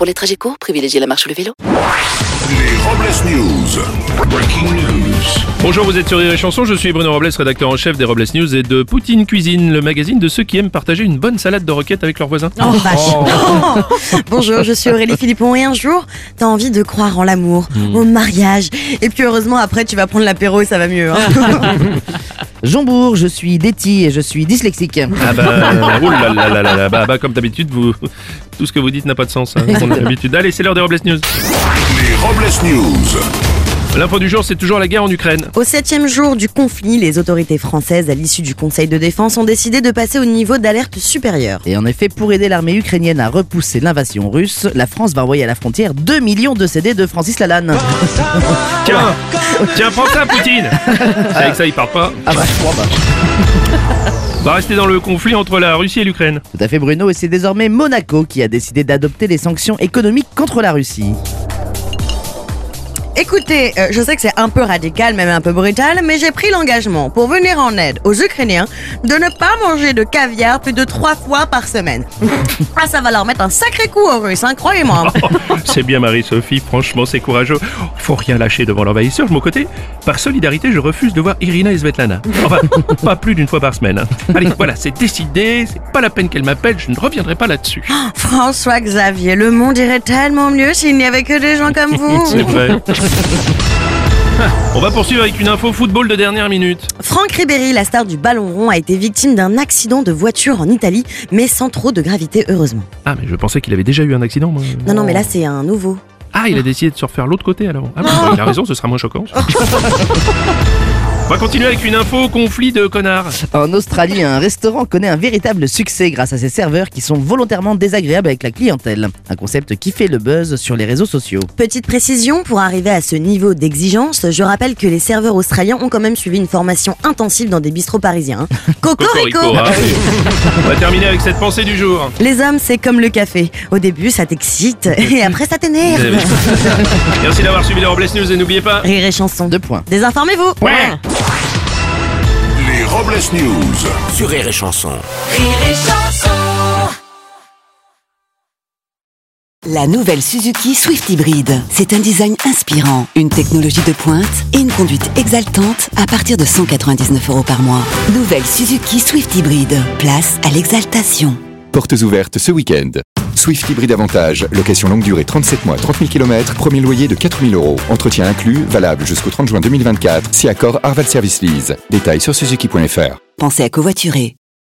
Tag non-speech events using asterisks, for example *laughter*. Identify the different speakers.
Speaker 1: Pour les trajets courts, privilégiez la marche ou le vélo.
Speaker 2: Les Robles News. Breaking news.
Speaker 3: Bonjour, vous êtes sur Rire et Chanson, je suis Bruno Robles, rédacteur en chef des Robles News et de Poutine Cuisine, le magazine de ceux qui aiment partager une bonne salade de roquettes avec leurs voisins.
Speaker 4: Oh, vache. *laughs* Bonjour, je suis Aurélie Philippon et un jour, t'as envie de croire en l'amour, au mariage. Et puis heureusement, après, tu vas prendre l'apéro et ça va mieux. hein. *laughs* *laughs*
Speaker 5: Jombourg, je suis Déti et je suis dyslexique.
Speaker 3: Ah bah, *laughs* oh là là là là là, bah, bah, comme d'habitude, vous, tout ce que vous dites n'a pas de sens. Hein, *laughs* on a l'habitude. Allez, c'est l'heure des Robles News.
Speaker 2: Les Robles News.
Speaker 3: L'info du jour, c'est toujours la guerre en Ukraine.
Speaker 4: Au septième jour du conflit, les autorités françaises, à l'issue du Conseil de défense, ont décidé de passer au niveau d'alerte supérieur.
Speaker 5: Et en effet, pour aider l'armée ukrainienne à repousser l'invasion russe, la France va envoyer à la frontière 2 millions de CD de Francis Lalanne. *laughs*
Speaker 3: Tiens, tiens, prends ça, Poutine C'est *laughs* avec ça, il part pas.
Speaker 5: Ah bah, je crois pas.
Speaker 3: On va rester dans le conflit entre la Russie et l'Ukraine.
Speaker 5: Tout à fait Bruno, et c'est désormais Monaco qui a décidé d'adopter les sanctions économiques contre la Russie.
Speaker 4: Écoutez, euh, je sais que c'est un peu radical, même un peu brutal, mais j'ai pris l'engagement pour venir en aide aux Ukrainiens de ne pas manger de caviar plus de trois fois par semaine. *laughs* ah, ça va leur mettre un sacré coup aux Russes, hein, croyez-moi. *laughs*
Speaker 3: C'est bien Marie-Sophie, franchement c'est courageux. Faut rien lâcher devant l'envahisseur. De mon côté, par solidarité, je refuse de voir Irina et Svetlana. Enfin, *laughs* pas plus d'une fois par semaine. hein. Allez, voilà, c'est décidé, c'est pas la peine qu'elle m'appelle, je ne reviendrai pas là-dessus.
Speaker 4: François Xavier, le monde irait tellement mieux s'il n'y avait que des gens comme vous.
Speaker 3: C'est vrai. *laughs* On va poursuivre avec une info football de dernière minute.
Speaker 4: Franck Ribéry, la star du ballon rond, a été victime d'un accident de voiture en Italie, mais sans trop de gravité, heureusement.
Speaker 3: Ah, mais je pensais qu'il avait déjà eu un accident, moi.
Speaker 4: Non, non, mais là, c'est un nouveau.
Speaker 3: Ah, il a décidé de se refaire l'autre côté alors. Ah, bon, il a raison, ce sera moins choquant. *laughs* On va continuer avec une info conflit de connards.
Speaker 5: En Australie, un restaurant connaît un véritable succès grâce à ses serveurs qui sont volontairement désagréables avec la clientèle. Un concept qui fait le buzz sur les réseaux sociaux.
Speaker 4: Petite précision, pour arriver à ce niveau d'exigence, je rappelle que les serveurs australiens ont quand même suivi une formation intensive dans des bistrots parisiens. *laughs* hein. Cocorico
Speaker 3: Cocorico, hein. On va terminer avec cette pensée du jour.
Speaker 4: Les hommes, c'est comme le café. Au début, ça t'excite, *laughs* et après, ça
Speaker 3: Eh
Speaker 4: t'énerve.
Speaker 3: oui. Merci d'avoir suivi les Robles News et n'oubliez pas.
Speaker 4: Rire et chanson.
Speaker 5: Deux points.
Speaker 4: Désinformez-vous
Speaker 3: Ouais.
Speaker 2: Les Robles News.
Speaker 6: Sur Rire et Chanson.
Speaker 1: La nouvelle Suzuki Swift Hybrid. C'est un design inspirant, une technologie de pointe et une conduite exaltante à partir de 199 euros par mois. Nouvelle Suzuki Swift Hybrid. Place à l'exaltation.
Speaker 7: Portes ouvertes ce week-end. Swift Hybrid Avantage, location longue durée 37 mois, 30 000 km, premier loyer de 4 000 euros. Entretien inclus, valable jusqu'au 30 juin 2024, si accord Arval Service Lease. Détails sur suzuki.fr.
Speaker 1: Pensez à covoiturer.